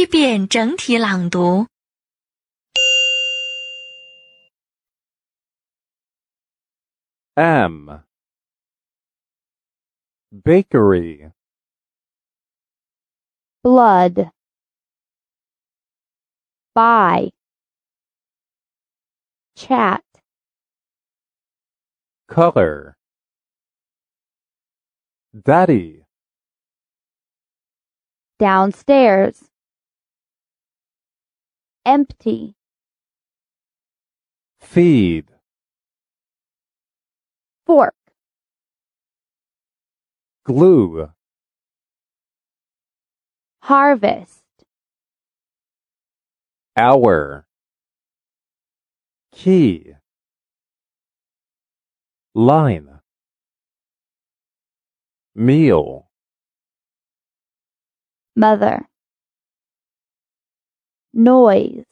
一遍整体朗读。 M Bakery blood, buy, chat, Color Daddy downstairs, empty, Feed. Fork, Glue. Harvest, Hour. Key. Line. Meal. Mother, noise,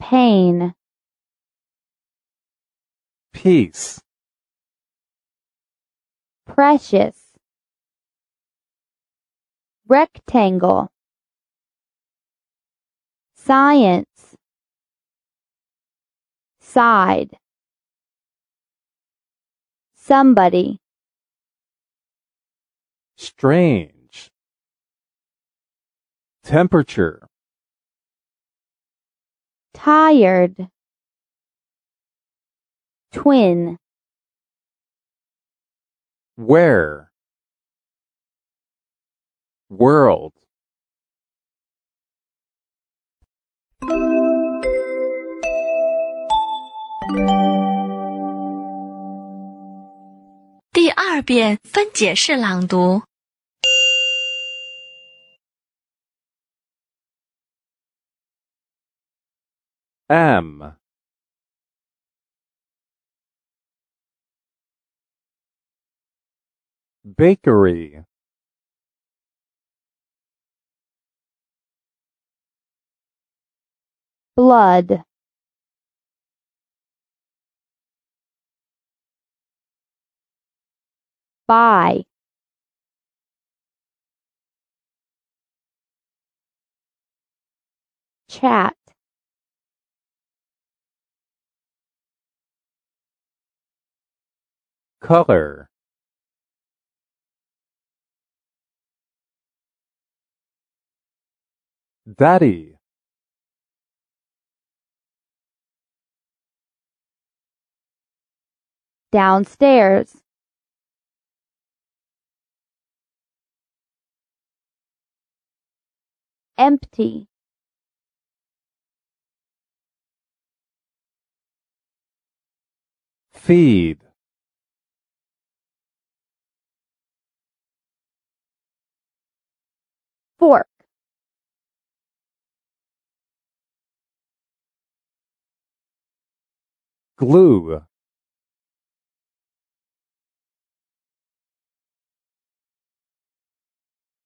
pain, Peace precious, rectangle, science, side, somebody, Strange Temperature tired, twin, Where World 第二遍分解式朗读。 M. Bakery. Blood, buy, chat, Color. Daddy downstairs, empty, Feed fork, Glue.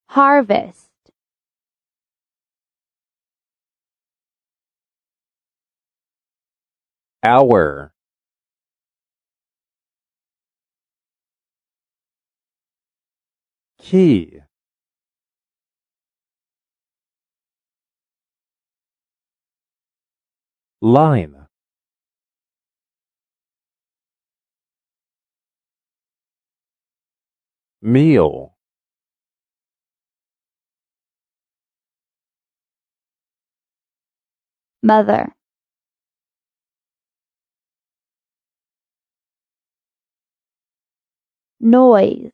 Harvest, Hour. Key Line Meal. Mother, noise,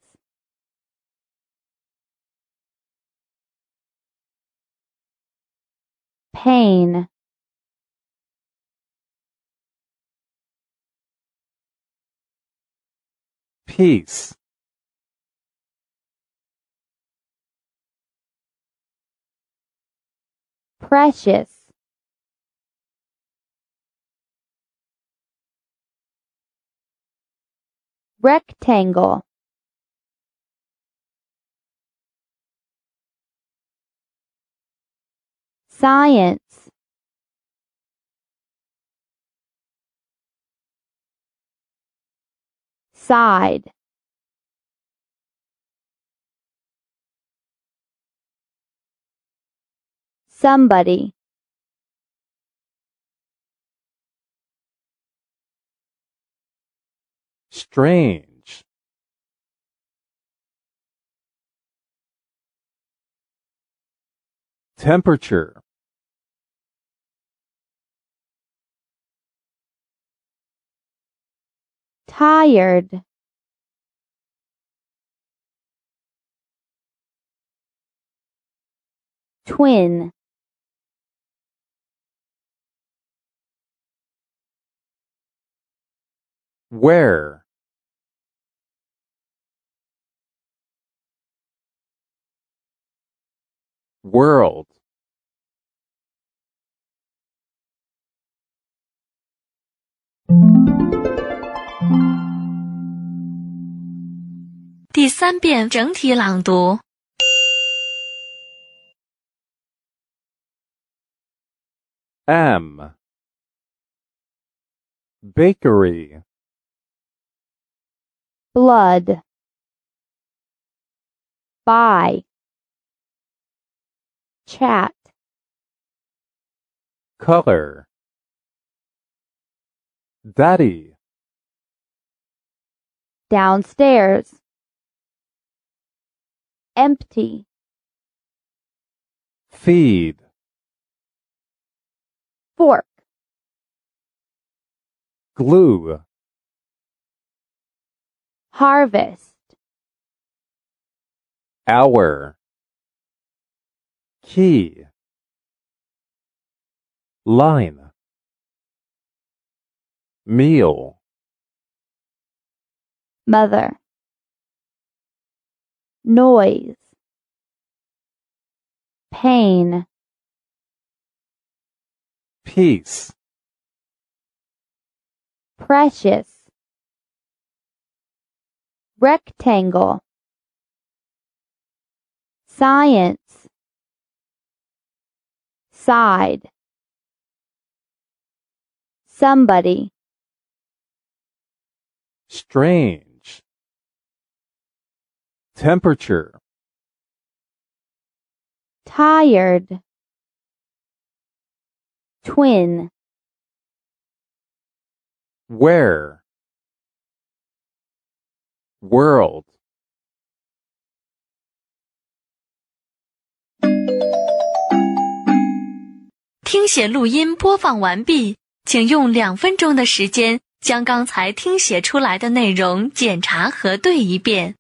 pain, Peace precious, rectangle, science, side, somebody, strange, temperature, tired, twin, where, world, “第三遍整体朗读。 M, bakery, blood, buy, chat, color, daddy, downstairs, empty, feed, fork, glue, harvest, hour, key, line, meal, mother, noise, pain, peace, precious, rectangle, science, side, somebody, strange, temperature, tired, twin, where, world. 听写录音播放完毕，请用两分钟的时间将刚才听写出来的内容检查核对一遍。